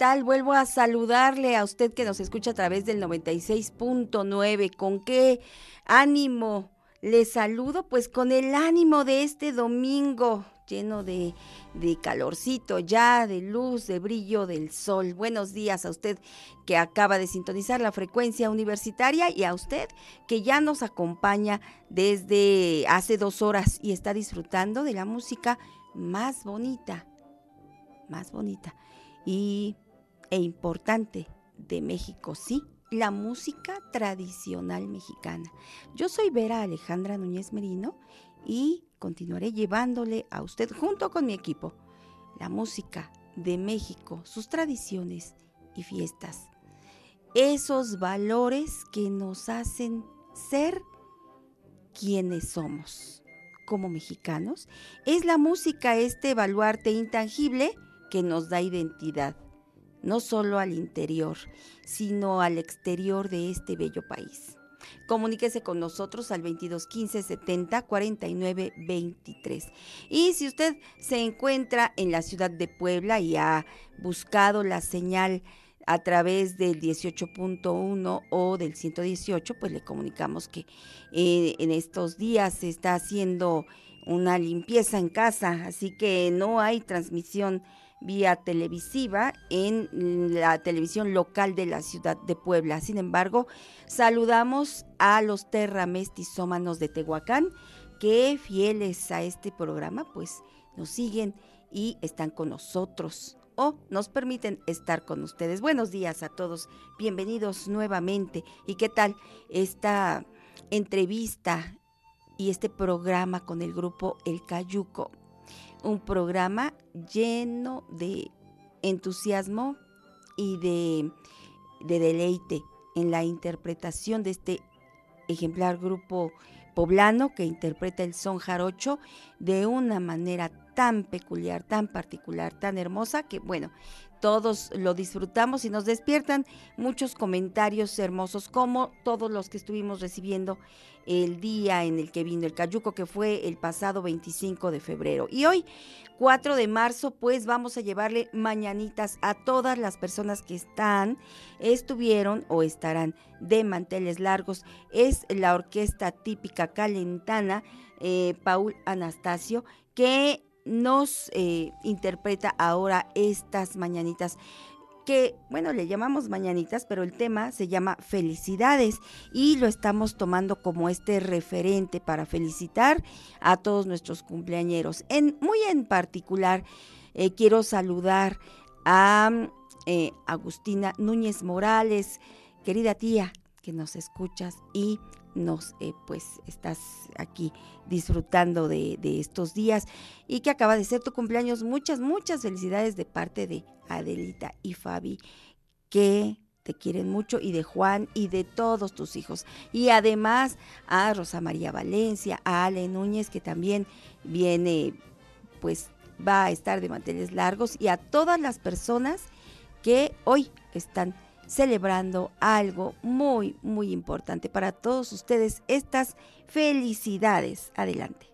Vuelvo a saludarle a usted que nos escucha a través del 96.9. ¿Con qué ánimo le saludo? Pues con el ánimo de este domingo lleno de, de, calorcito ya, de luz, de brillo del sol. Buenos días a usted que acaba de sintonizar la frecuencia universitaria y a usted que ya nos acompaña desde hace dos horas y está disfrutando de la música más bonita, más bonita y, e importante de México, sí, la música tradicional mexicana. Yo soy Vera Alejandra Núñez Merino y continuaré llevándole a usted junto con mi equipo la música de México, sus tradiciones y fiestas. Esos valores que nos hacen ser quienes somos como mexicanos. Es la música este baluarte intangible que nos da identidad, no solo al interior, sino al exterior de este bello país. Comuníquese con nosotros al 22 15 70 49 23. Y si usted se encuentra en la ciudad de Puebla y ha buscado la señal a través del 18.1 o del 118, pues le comunicamos que eh, en estos días se está haciendo una limpieza en casa, así que no hay transmisión vía televisiva en la televisión local de la ciudad de Puebla. Sin embargo, saludamos a los terramestisómanos de Tehuacán que fieles a este programa pues nos siguen y están con nosotros o nos permiten estar con ustedes. Buenos días a todos, bienvenidos nuevamente. ¿Y qué tal esta entrevista y este programa con el grupo El Cayuco? Un programa lleno de entusiasmo y de, deleite en la interpretación de este ejemplar grupo poblano que interpreta el son jarocho de una manera tan peculiar, tan particular, tan hermosa que bueno, todos lo disfrutamos y nos despiertan muchos comentarios hermosos como todos los que estuvimos recibiendo el día en el que vino el Cayuco, que fue el pasado 25 de febrero. Y hoy, 4 de marzo, pues vamos a llevarle mañanitas a todas las personas que están, estuvieron o estarán de manteles largos. Es la orquesta típica calentana, eh, Paul Anastasio, que nos eh, interpreta ahora estas mañanitas que, bueno, le llamamos mañanitas, pero el tema se llama felicidades y lo estamos tomando como este referente para felicitar a todos nuestros cumpleañeros. En, muy en particular, eh, quiero saludar a eh, Agustina Núñez Morales, querida tía, que nos escuchas y nos pues estás aquí disfrutando de, estos días y que acaba de ser tu cumpleaños. Muchas, muchas felicidades de parte de Adelita y Fabi, que te quieren mucho, y de Juan y de todos tus hijos. Y además a Rosa María Valencia, a Ale Núñez, que también viene, pues va a estar de manteles largos, y a todas las personas que hoy están celebrando algo muy, muy importante para todos ustedes. Estas felicidades. Adelante.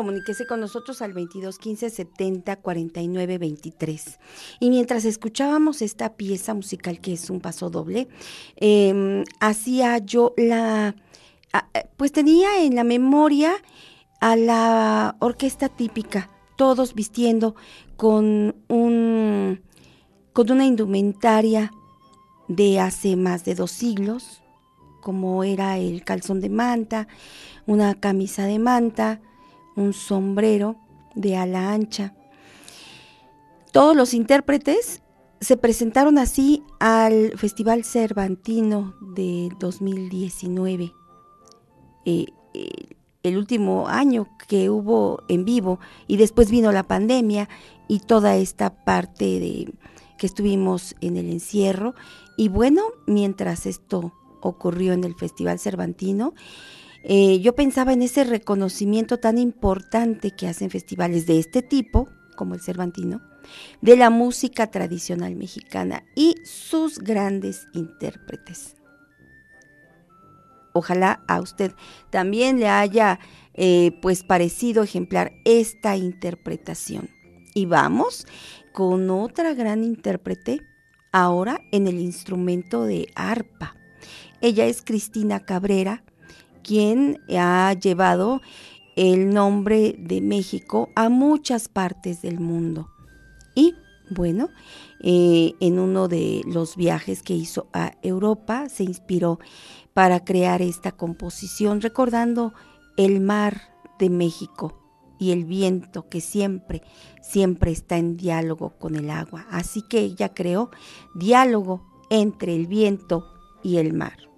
Comuníquese con nosotros al 22 15 70 49 23. Y mientras escuchábamos esta pieza musical que es un paso doble, em, hacía yo la, eh, pues tenía en la memoria a la orquesta típica, todos vistiendo con un con una indumentaria de hace más de dos siglos, como era el calzón de manta, una camisa de manta, un sombrero de ala ancha. Todos los intérpretes se presentaron así al Festival Cervantino de 2019, eh, eh, el último año que hubo en vivo, y después vino la pandemia y toda esta parte de que estuvimos en el encierro. Y bueno, mientras esto ocurrió en el Festival Cervantino, eh, yo pensaba en ese reconocimiento tan importante que hacen festivales de este tipo, como el Cervantino, de la música tradicional mexicana y sus grandes intérpretes. Ojalá a usted también le haya eh, pues parecido ejemplar esta interpretación. Y vamos con otra gran intérprete, ahora en el instrumento de arpa. Ella es Cristina Cabrera, quien ha llevado el nombre de México a muchas partes del mundo. Y bueno, eh, en uno de los viajes que hizo a Europa se inspiró para crear esta composición recordando el mar de México y el viento que siempre, siempre está en diálogo con el agua. Así que ella creó diálogo entre el viento y el mar.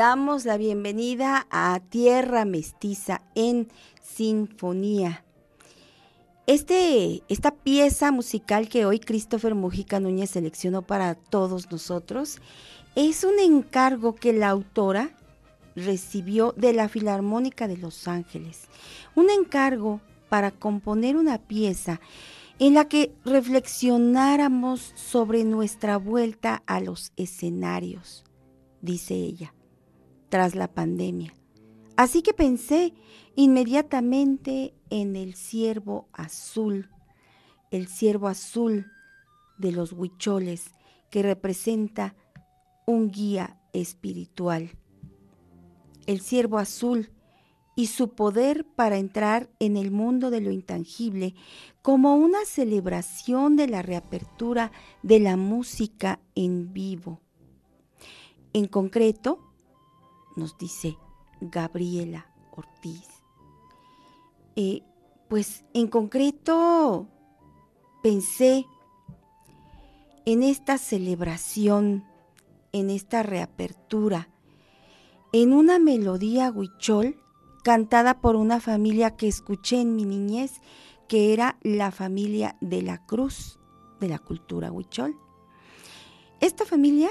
Damos la bienvenida a Tierra Mestiza en Sinfonía. Este, esta pieza musical que hoy Christopher Mujica Núñez seleccionó para todos nosotros es un encargo que la autora recibió de la Filarmónica de Los Ángeles. Un encargo para componer una pieza en la que reflexionáramos sobre nuestra vuelta a los escenarios, dice ella tras la pandemia. Así que pensé inmediatamente en el ciervo azul, el ciervo azul de los huicholes que representa un guía espiritual. El ciervo azul y su poder para entrar en el mundo de lo intangible como una celebración de la reapertura de la música en vivo. En concreto, nos dice Gabriela Ortiz. Eh, pues en concreto pensé en esta celebración, en esta reapertura, en una melodía huichol cantada por una familia que escuché en mi niñez, que era la familia de la Cruz de la cultura huichol. Esta familia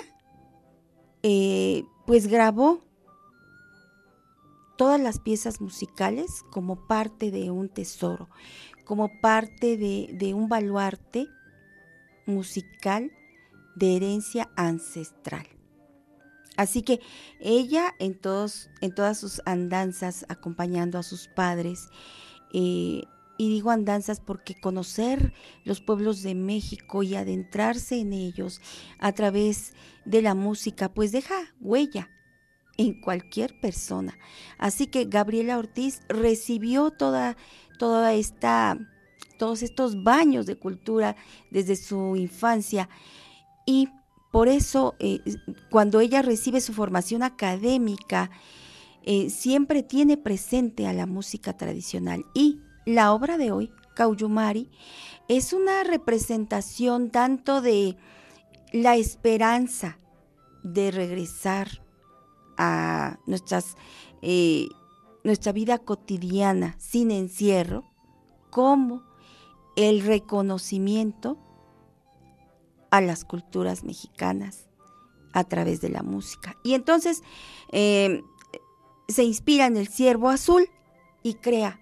eh, pues grabó todas las piezas musicales como parte de un tesoro, como parte de, un baluarte musical de herencia ancestral. Así que ella en, todos, en todas sus andanzas acompañando a sus padres, eh, y digo andanzas porque conocer los pueblos de México y adentrarse en ellos a través de la música, pues deja huella, en cualquier persona. Así que Gabriela Ortiz recibió toda, toda esta, todos estos baños de cultura desde su infancia y por eso eh, cuando ella recibe su formación académica, eh, siempre tiene presente a la música tradicional. Y la obra de hoy, Cauyumari, es una representación tanto de la esperanza de regresar a eh, nuestra vida cotidiana sin encierro, como el reconocimiento a las culturas mexicanas a través de la música. Y entonces em, se inspira en el ciervo azul y crea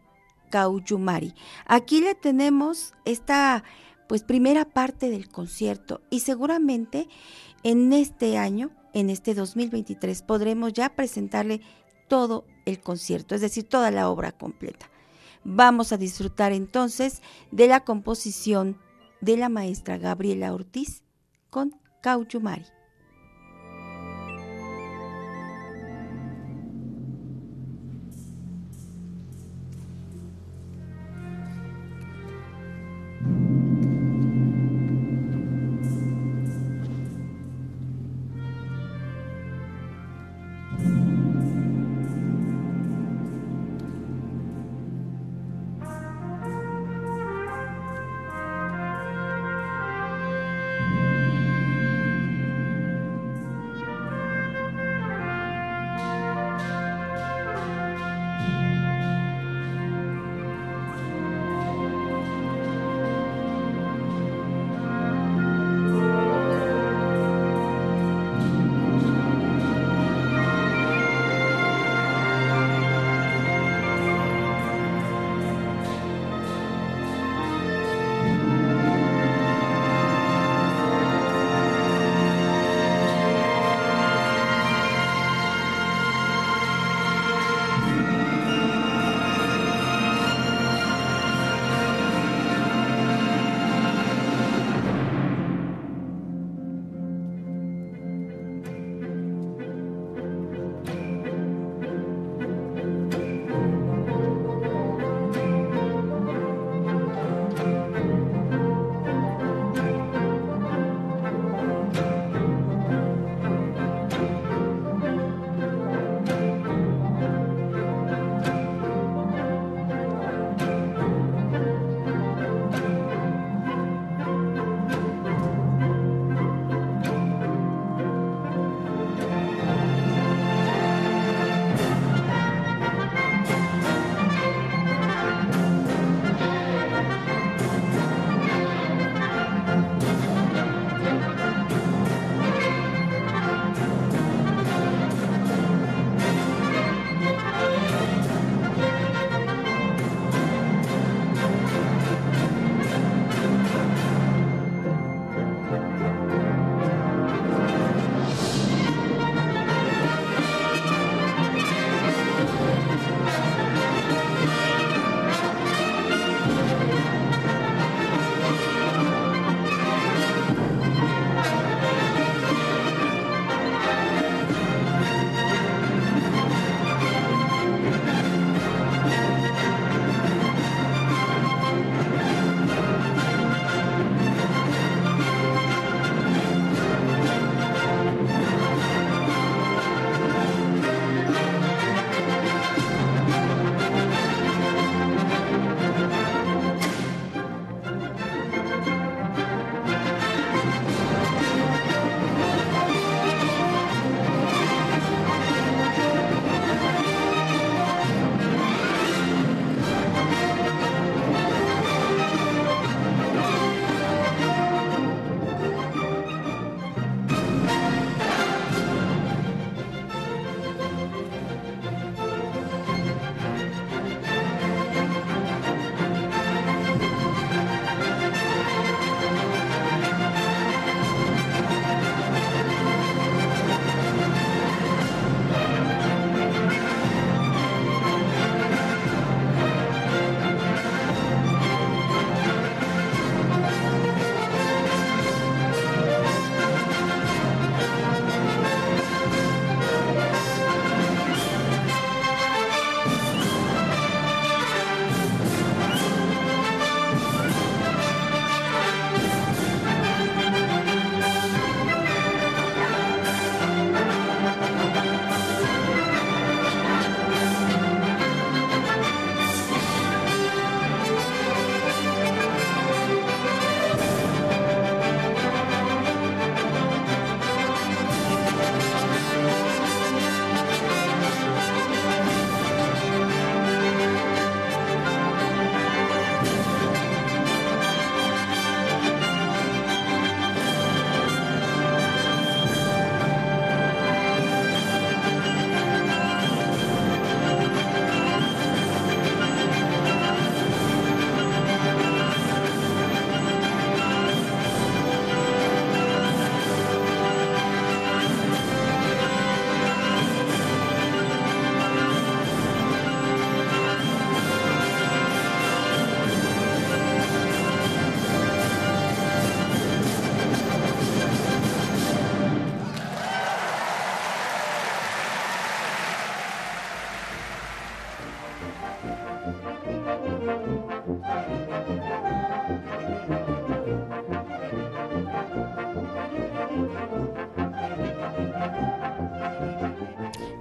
Cauyumari. Aquí le tenemos esta pues primera parte del concierto y seguramente en este año en este 2023 podremos ya presentarle todo el concierto, es decir, toda la obra completa. Vamos a disfrutar entonces de la composición de la maestra Gabriela Ortiz con Cauchumari.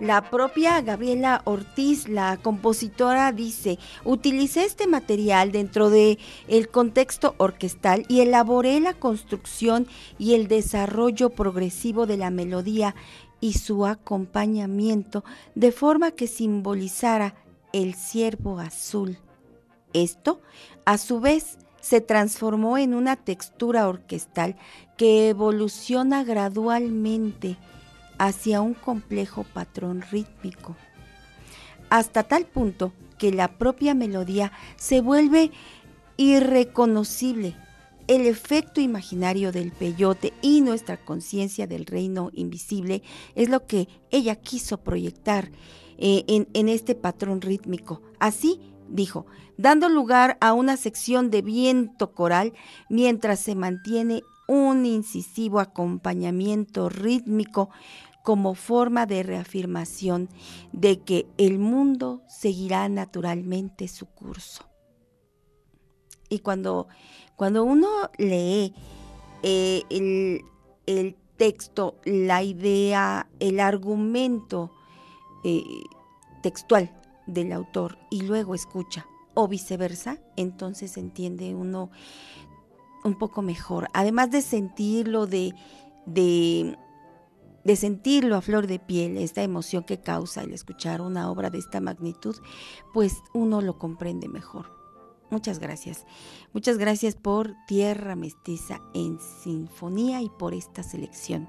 La propia Gabriela Ortiz, la compositora, dice, utilicé este material dentro de el contexto orquestal y elaboré la construcción y el desarrollo progresivo de la melodía y su acompañamiento de forma que simbolizara el ciervo azul. Esto, a su vez, se transformó en una textura orquestal que evoluciona gradualmente hacia un complejo patrón rítmico, hasta tal punto que la propia melodía se vuelve irreconocible. El efecto imaginario del peyote y nuestra conciencia del reino invisible es lo que ella quiso proyectar eh, en, en este patrón rítmico. Así dijo, dando lugar a una sección de viento coral mientras se mantiene un incisivo acompañamiento rítmico como forma de reafirmación de que el mundo seguirá naturalmente su curso. Y cuando, cuando uno lee eh, el, texto, la idea, el argumento eh, textual del autor y luego escucha, o viceversa, entonces entiende uno un poco mejor. Además de sentirlo, de, de sentirlo a flor de piel, esta emoción que causa el escuchar una obra de esta magnitud, pues uno lo comprende mejor. Muchas gracias. Muchas gracias por Tierra Mestiza en Sinfonía y por esta selección.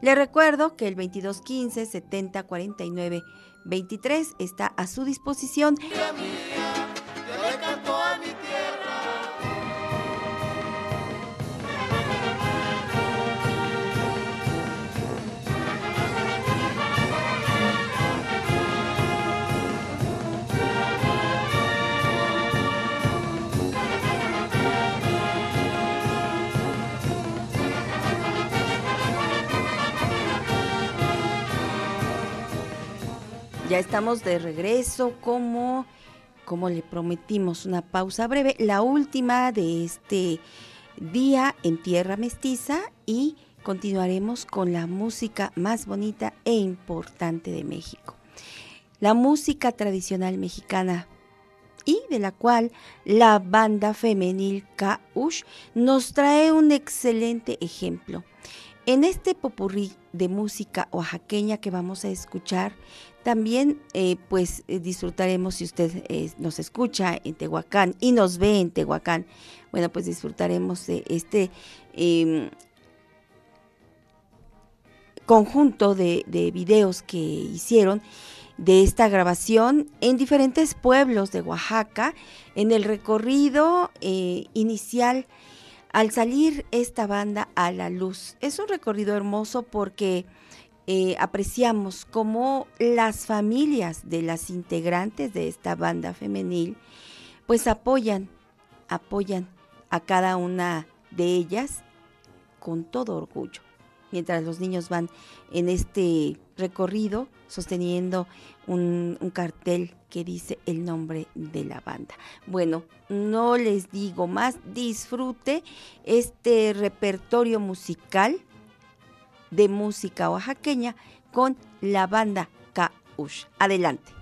Le recuerdo que el 2215 70 49 23 está a su disposición. Ya estamos de regreso como, como le prometimos, una pausa breve, la última de este día en Tierra Mestiza y continuaremos con la música más bonita e importante de México. La música tradicional mexicana y de la cual la banda femenil Kaush nos trae un excelente ejemplo. En este popurrí de música oaxaqueña que vamos a escuchar, también eh, pues eh, disfrutaremos si usted eh, nos escucha en Tehuacán y nos ve en Tehuacán, bueno pues disfrutaremos de este em, conjunto de, de, videos que hicieron de esta grabación en diferentes pueblos de Oaxaca en el recorrido inicial al salir esta banda a la luz. Es un recorrido hermoso porque eh, apreciamos cómo las familias de las integrantes de esta banda femenil pues apoyan, apoyan a cada una de ellas con todo orgullo. Mientras los niños van en este recorrido sosteniendo un, un, cartel que dice el nombre de la banda. Bueno, no les digo más, disfrute este repertorio musical de música oaxaqueña con la banda Kaush. Adelante.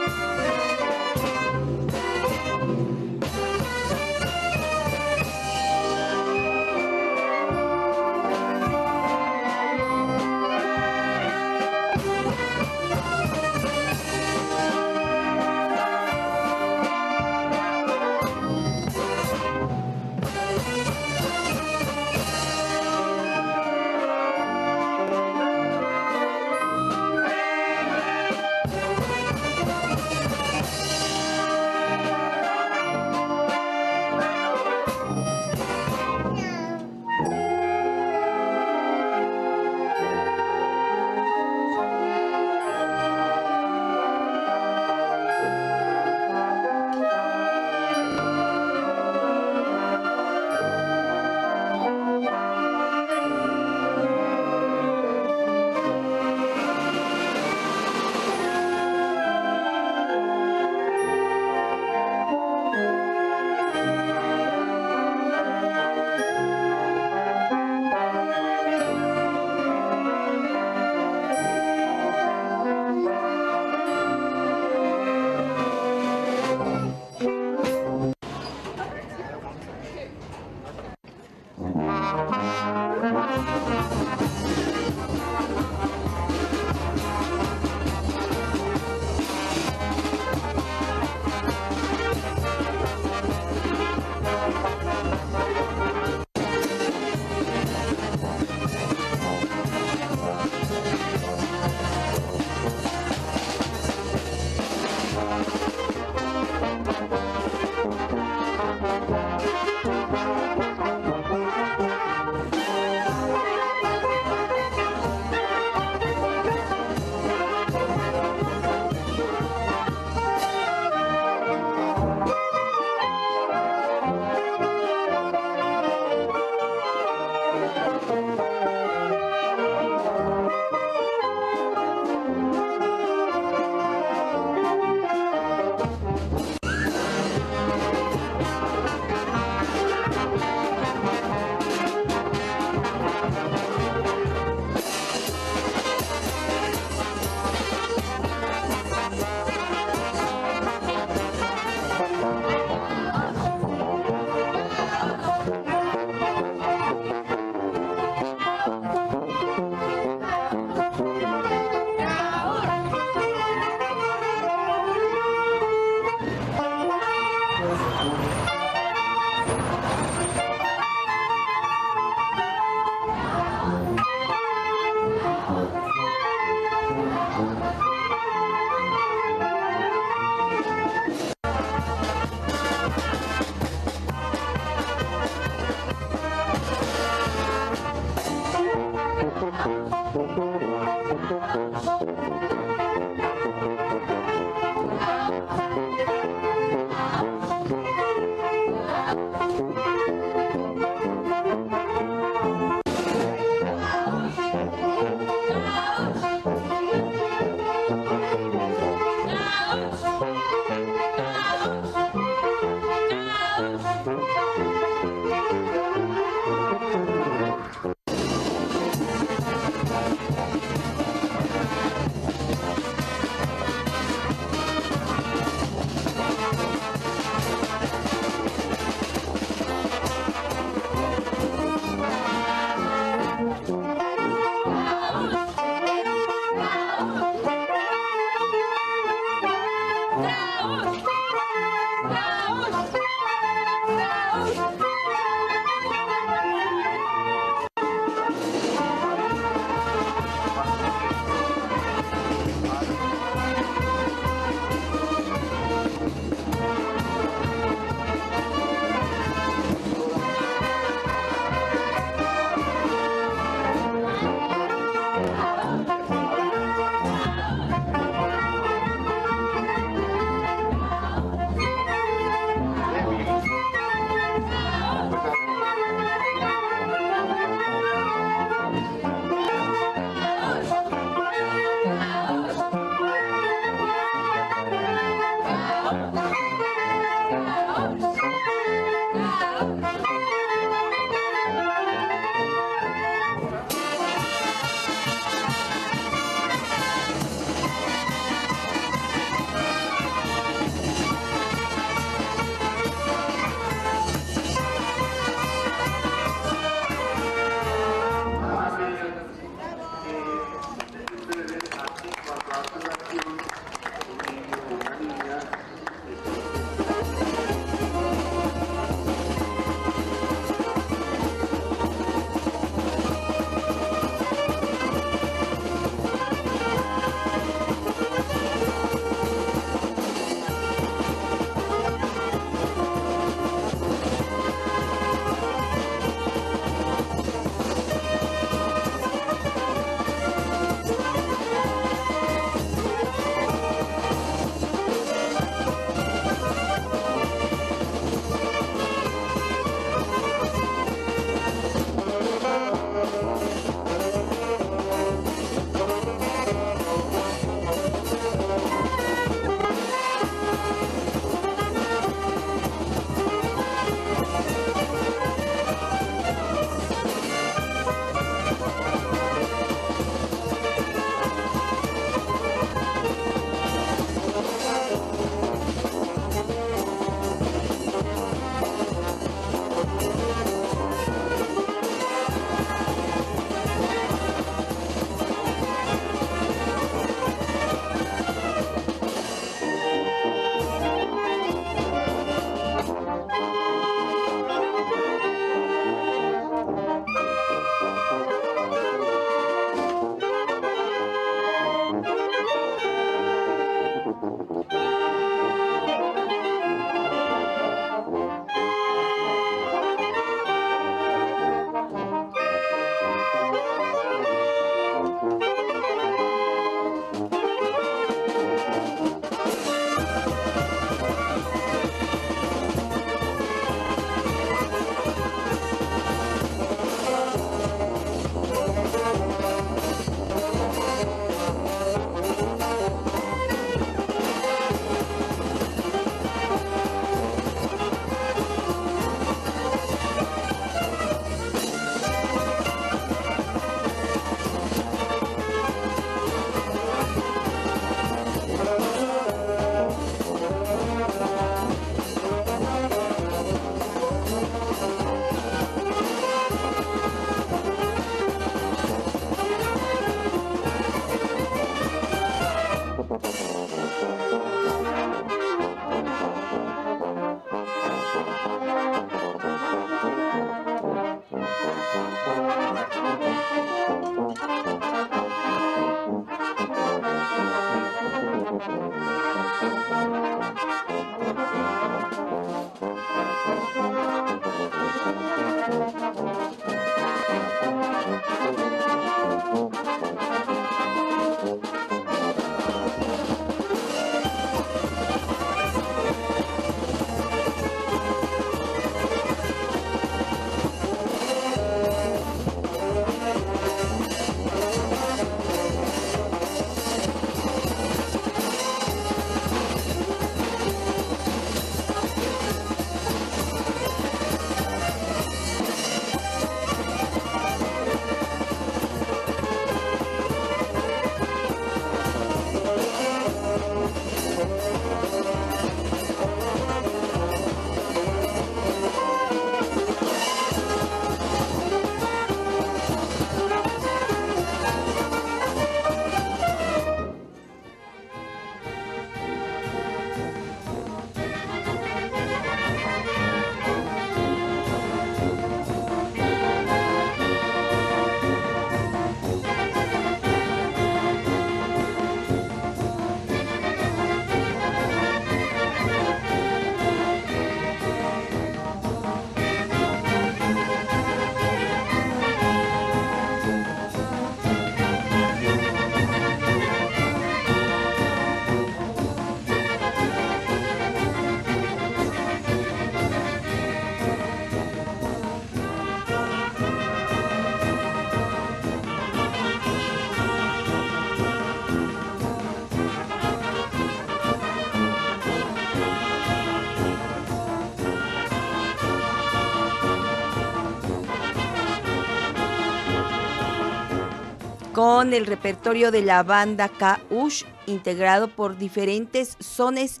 Con el repertorio de la banda K-Ush, integrado por diferentes sones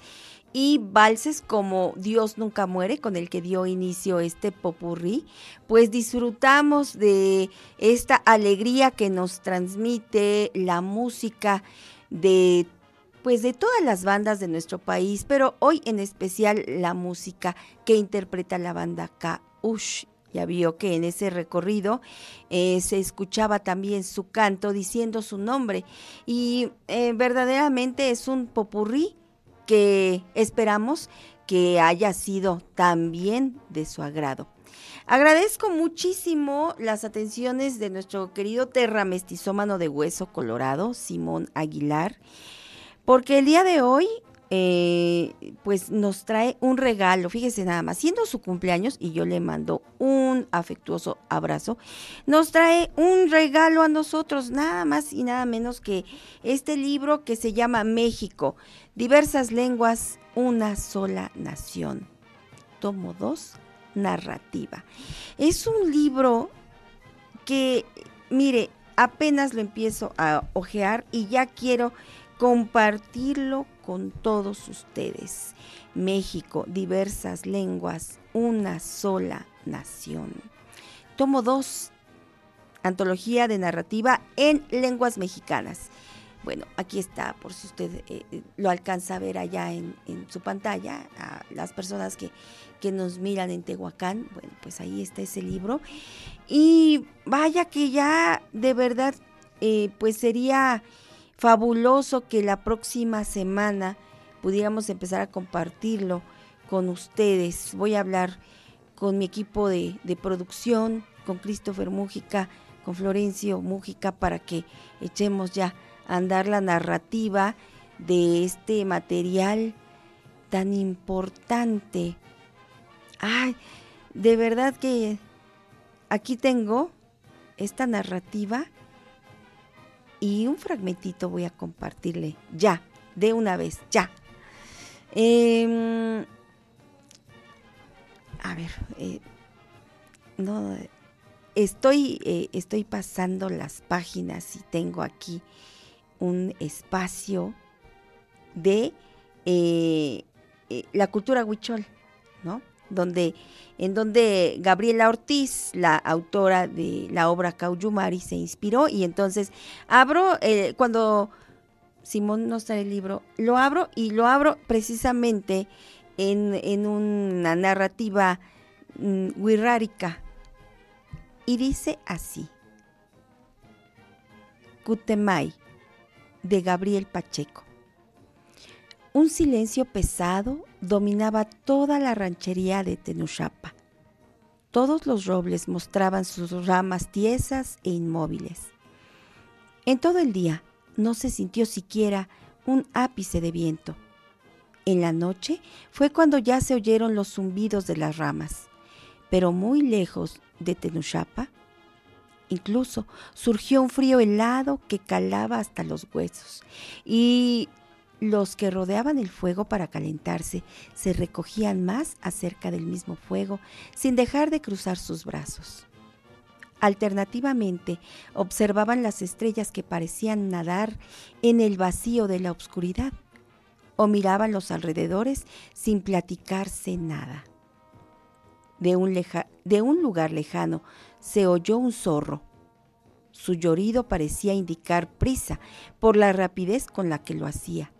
y valses como Dios nunca muere, con el que dio inicio este popurrí, pues disfrutamos de esta alegría que nos transmite la música de pues de todas las bandas de nuestro país, pero hoy en especial la música que interpreta la banda K-Ush ya vio que en ese recorrido eh, se escuchaba también su canto diciendo su nombre y eh, verdaderamente es un popurrí que esperamos que haya sido también de su agrado. Agradezco muchísimo las atenciones de nuestro querido terra mestizómano de hueso colorado, Simón Aguilar, porque el día de hoy eh, pues nos trae un regalo, fíjese nada más, siendo su cumpleaños y yo le mando un afectuoso abrazo, nos trae un regalo a nosotros, nada más y nada menos que este libro que se llama México, diversas lenguas, una sola nación. Tomo 2, narrativa. Es un libro que, mire, apenas lo empiezo a ojear y ya quiero compartirlo con todos ustedes. México, diversas lenguas, una sola nación. Tomo 2, antología de narrativa en lenguas mexicanas. Bueno, aquí está, por si usted eh, eh, lo alcanza a ver allá en, su pantalla, a las personas que, que, nos miran en Tehuacán, bueno, pues ahí está ese libro. Y vaya que ya de verdad, eh, pues sería fabuloso que la próxima semana pudiéramos empezar a compartirlo con ustedes. Voy a hablar con mi equipo de, producción, con Christopher Mújica, con Florencio Mújica, para que echemos ya a andar la narrativa de este material tan importante. Ay, de verdad que aquí tengo esta narrativa y un fragmentito voy a compartirle ya, de una vez, ya. Em, a ver, eh, no, estoy, eh, estoy pasando las páginas y tengo aquí un espacio de eh, la cultura huichol, ¿no? Donde, en donde Gabriela Ortiz, la autora de la obra Cauyumari, se inspiró y entonces abro, eh, cuando Simón nos trae el libro, lo abro y lo abro precisamente en, una narrativa mm, wixárika y dice así, Cutemay, de Gabriel Pacheco. Un silencio pesado dominaba toda la ranchería de Tenuchapa. Todos los robles mostraban sus ramas tiesas e inmóviles. En todo el día no se sintió siquiera un ápice de viento. En la noche fue cuando ya se oyeron los zumbidos de las ramas, pero muy lejos de Tenuchapa, incluso surgió un frío helado que calaba hasta los huesos y los que rodeaban el fuego para calentarse se recogían más acerca del mismo fuego sin dejar de cruzar sus brazos. Alternativamente, observaban las estrellas que parecían nadar en el vacío de la oscuridad o miraban los alrededores sin platicarse nada. De un, de un lugar lejano se oyó un zorro. Su llorido parecía indicar prisa por la rapidez con la que lo hacía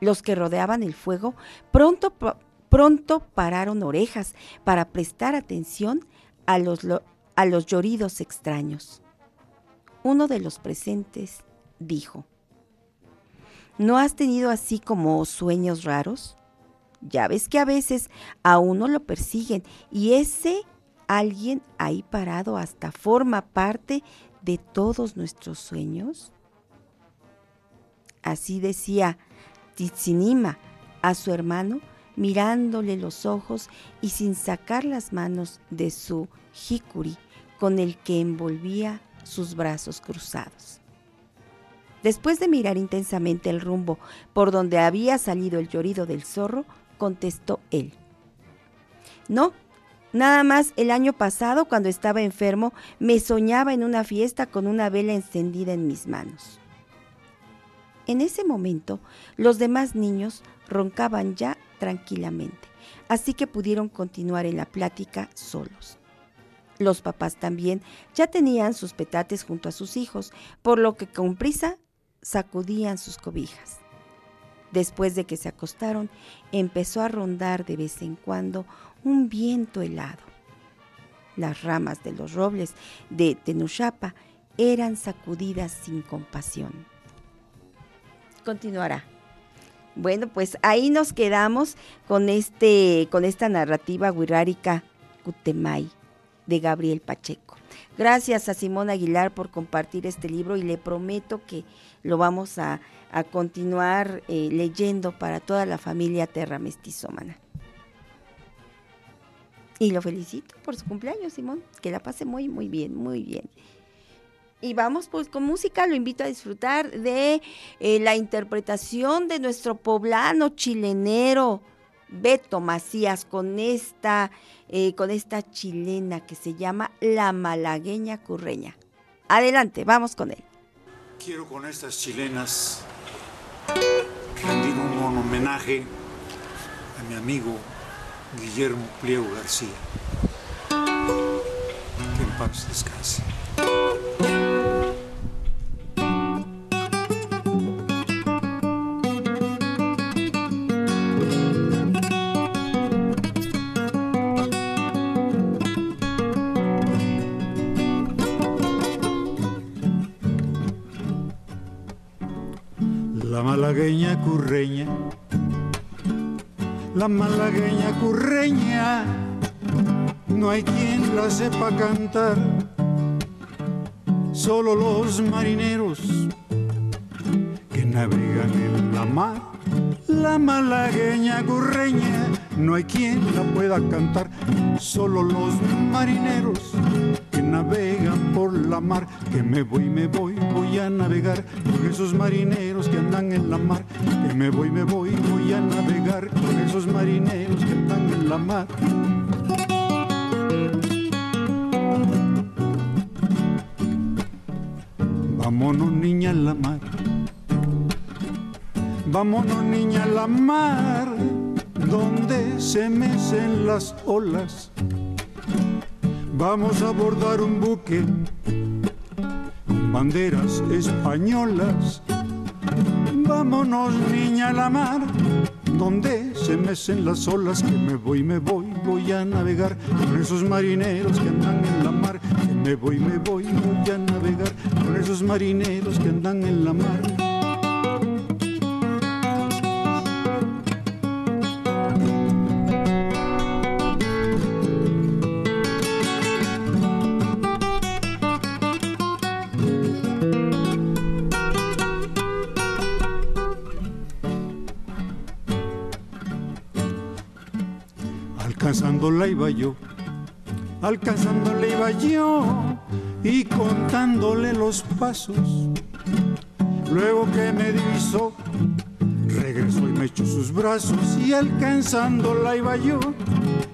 los que rodeaban el fuego pronto, pronto pararon orejas para prestar atención a los, a los lloridos extraños. Uno de los presentes dijo, ¿no has tenido así como sueños raros? Ya ves que a veces a uno lo persiguen y ese alguien ahí parado hasta forma parte de todos nuestros sueños. Así decía Titsinima a su hermano, mirándole los ojos y sin sacar las manos de su hikuri con el que envolvía sus brazos cruzados. Después de mirar intensamente el rumbo por donde había salido el llorido del zorro, contestó él. No, nada más el año pasado, cuando estaba enfermo, me soñaba en una fiesta con una vela encendida en mis manos. En ese momento, los demás niños roncaban ya tranquilamente, así que pudieron continuar en la plática solos. Los papás también ya tenían sus petates junto a sus hijos, por lo que con prisa sacudían sus cobijas. Después de que se acostaron, empezó a rondar de vez en cuando un viento helado. Las ramas de los robles de Tenuchapa eran sacudidas sin compasión continuará. Bueno, pues ahí nos quedamos con este con esta narrativa wixárika Cutemay de Gabriel Pacheco. Gracias a Simón Aguilar por compartir este libro y le prometo que lo vamos a, continuar eh, leyendo para toda la familia Terra Mestizómana. Y lo felicito por su cumpleaños, Simón. Que la pase muy, muy bien, muy bien. Y vamos pues con música, lo invito a disfrutar de eh, la interpretación de nuestro poblano chilenero Beto Macías con esta, eh, con esta chilena que se llama La Malagueña Curreña. Adelante, vamos con él. Quiero con estas chilenas rendir un homenaje a mi amigo Guillermo Pliego García. Que en paz descanse. Malagueña curreña, la malagueña curreña, no hay quien la sepa cantar. Solo los marineros que navegan en la mar. La malagueña gurreña, no hay quien la pueda cantar, solo los marineros navegan por la mar. Que me voy, me voy, voy a navegar con esos marineros que andan en la mar. Que me voy, me voy, voy a navegar con esos marineros que andan en la mar. Vámonos niña a la mar. Vámonos niña a la mar, donde se mecen las olas. Vamos a abordar un buque con banderas españolas. Vámonos niña a la mar, donde se mecen las olas, que me voy, me voy, voy a navegar con esos marineros que andan en la mar, que me voy, me voy, voy a navegar con esos marineros que andan en la mar. Yo, alcanzándola iba yo y contándole los pasos. Luego que me divisó, regresó y me echó sus brazos y alcanzándola iba yo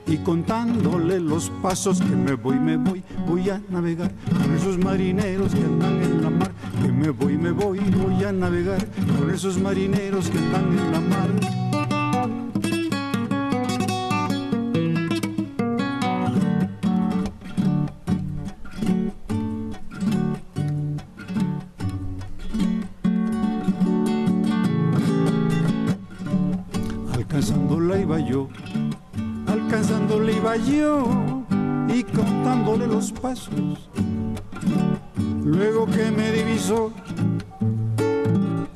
y contándole los pasos que me voy, me voy, voy a navegar con esos marineros que andan en la mar, que me voy, me voy, voy a navegar con esos marineros que andan en la mar. Alcanzándola iba yo y contándole los pasos. Luego que me divisó,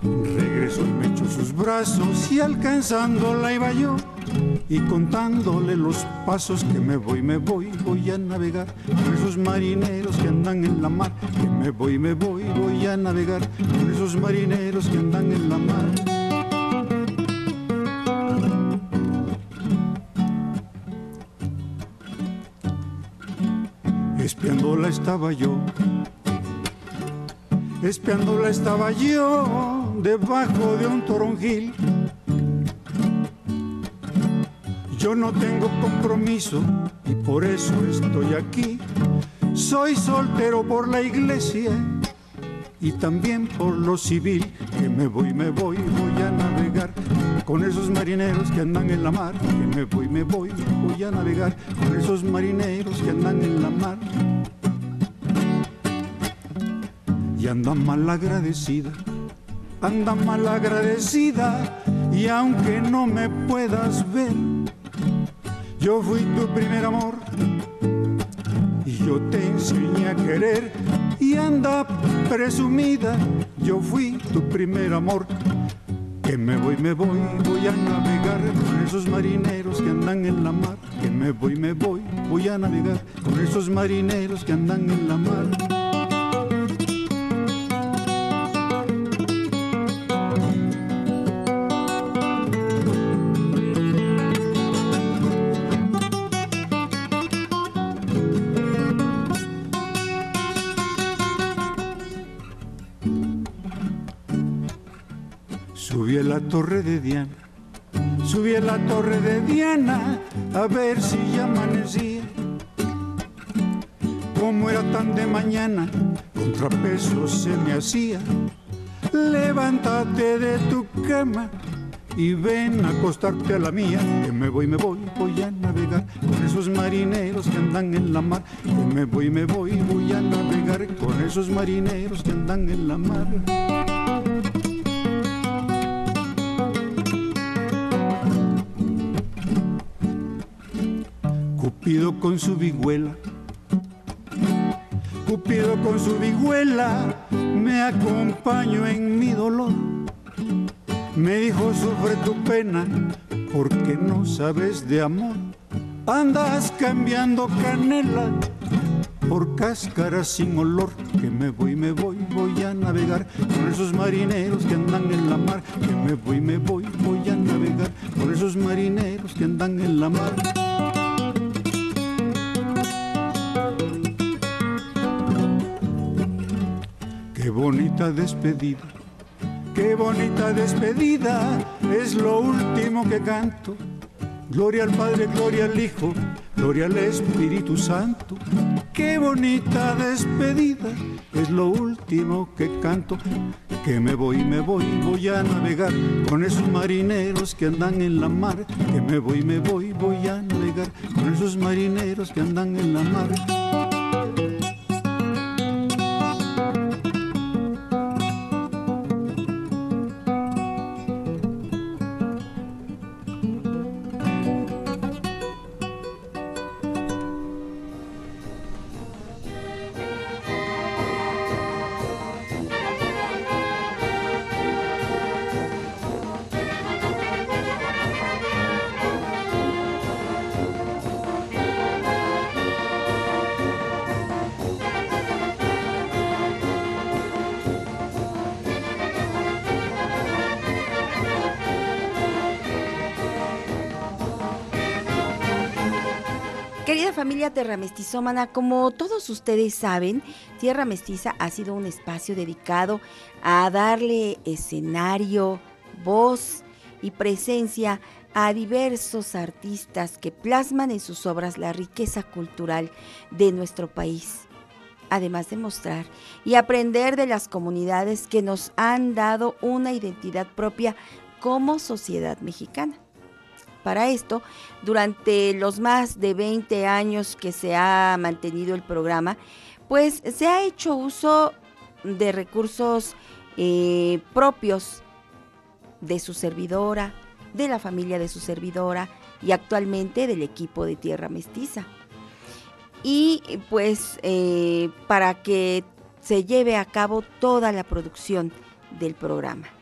regresó y me echó sus brazos y alcanzándola iba yo y contándole los pasos que me voy, me voy, voy a navegar con esos marineros que andan en la mar, que me voy, me voy, voy a navegar con esos marineros que andan en la mar. Estaba yo, espiándola estaba yo debajo de un toronjil. Yo no tengo compromiso y por eso estoy aquí. Soy soltero por la iglesia y también por lo civil. Que me voy, me voy, voy a navegar con esos marineros que andan en la mar. Que me voy, me voy, voy a navegar con esos marineros que andan en la mar. Anda mal agradecida, anda mal agradecida. Y aunque no me puedas ver, yo fui tu primer amor y yo te enseñé a querer y anda presumida, yo fui tu primer amor. Que me voy, me voy, voy a navegar con esos marineros que andan en la mar. Que me voy, me voy, voy a navegar con esos marineros que andan en la mar. La torre de Diana, subí a la torre de Diana a ver si ya amanecía. Como era tan de mañana, contrapeso se me hacía. Levántate de tu cama y ven a acostarte a la mía, que me voy, me voy, voy a navegar con esos marineros que andan en la mar, que me voy, me voy, voy a navegar con esos marineros que andan en la mar. Cupido con su vihuela, Cupido con su vihuela, me acompañó en mi dolor. Me dijo, sufre tu pena, porque no sabes de amor. Andas cambiando canela por cáscara sin olor. Que me voy, me voy, voy a navegar con esos marineros que andan en la mar. Que me voy, me voy, voy a navegar con esos marineros que andan en la mar. Bonita despedida, qué bonita despedida, es lo último que canto. Gloria al Padre, gloria al Hijo, gloria al Espíritu Santo. Qué bonita despedida, es lo último que canto. Que me voy, me voy, voy a navegar con esos marineros que andan en la mar. Que me voy, me voy, voy a navegar con esos marineros que andan en la mar. Querida Terra Mestizómana, como todos ustedes saben, Tierra Mestiza ha sido un espacio dedicado a darle escenario, voz y presencia a diversos artistas que plasman en sus obras la riqueza cultural de nuestro país. Además de mostrar y aprender de las comunidades que nos han dado una identidad propia como sociedad mexicana. Para esto, durante los más de 20 años que se ha mantenido el programa, pues se ha hecho uso de recursos eh, propios de su servidora, de la familia de su servidora y actualmente del equipo de Tierra Mestiza. Y pues eh, para que se lleve a cabo toda la producción del programa.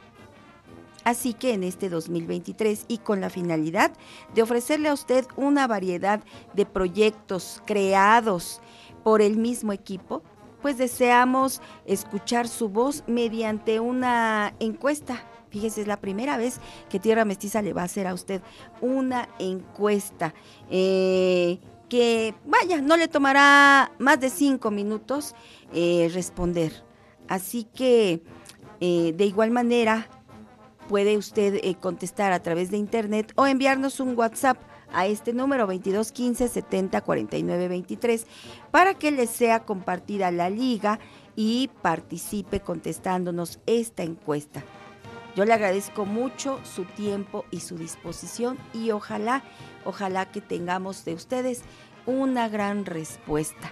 Así que en este 2023 y con la finalidad de ofrecerle a usted una variedad de proyectos creados por el mismo equipo, pues deseamos escuchar su voz mediante una encuesta. Fíjese, es la primera vez que Tierra Mestiza le va a hacer a usted una encuesta. Eh, que, vaya, no le tomará más de cinco minutos eh, responder. Así que, eh, de igual manera, puede usted eh, contestar a través de internet o enviarnos un WhatsApp a este número 2215 70 49 23 para que le sea compartida la liga y participe contestándonos esta encuesta. Yo le agradezco mucho su tiempo y su disposición y ojalá, ojalá que tengamos de ustedes una gran respuesta.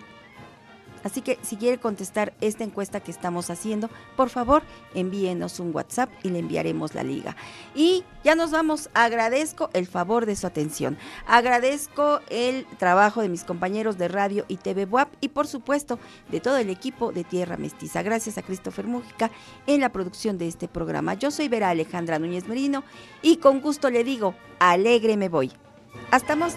Así que si quiere contestar esta encuesta que estamos haciendo, por favor envíenos un WhatsApp y le enviaremos la liga. Y ya nos vamos, agradezco el favor de su atención, agradezco el trabajo de mis compañeros de radio y TV WAP y por supuesto de todo el equipo de Tierra Mestiza. Gracias a Christopher Mújica en la producción de este programa. Yo soy Vera Alejandra Núñez Merino y con gusto le digo, alegre me voy. Hasta más.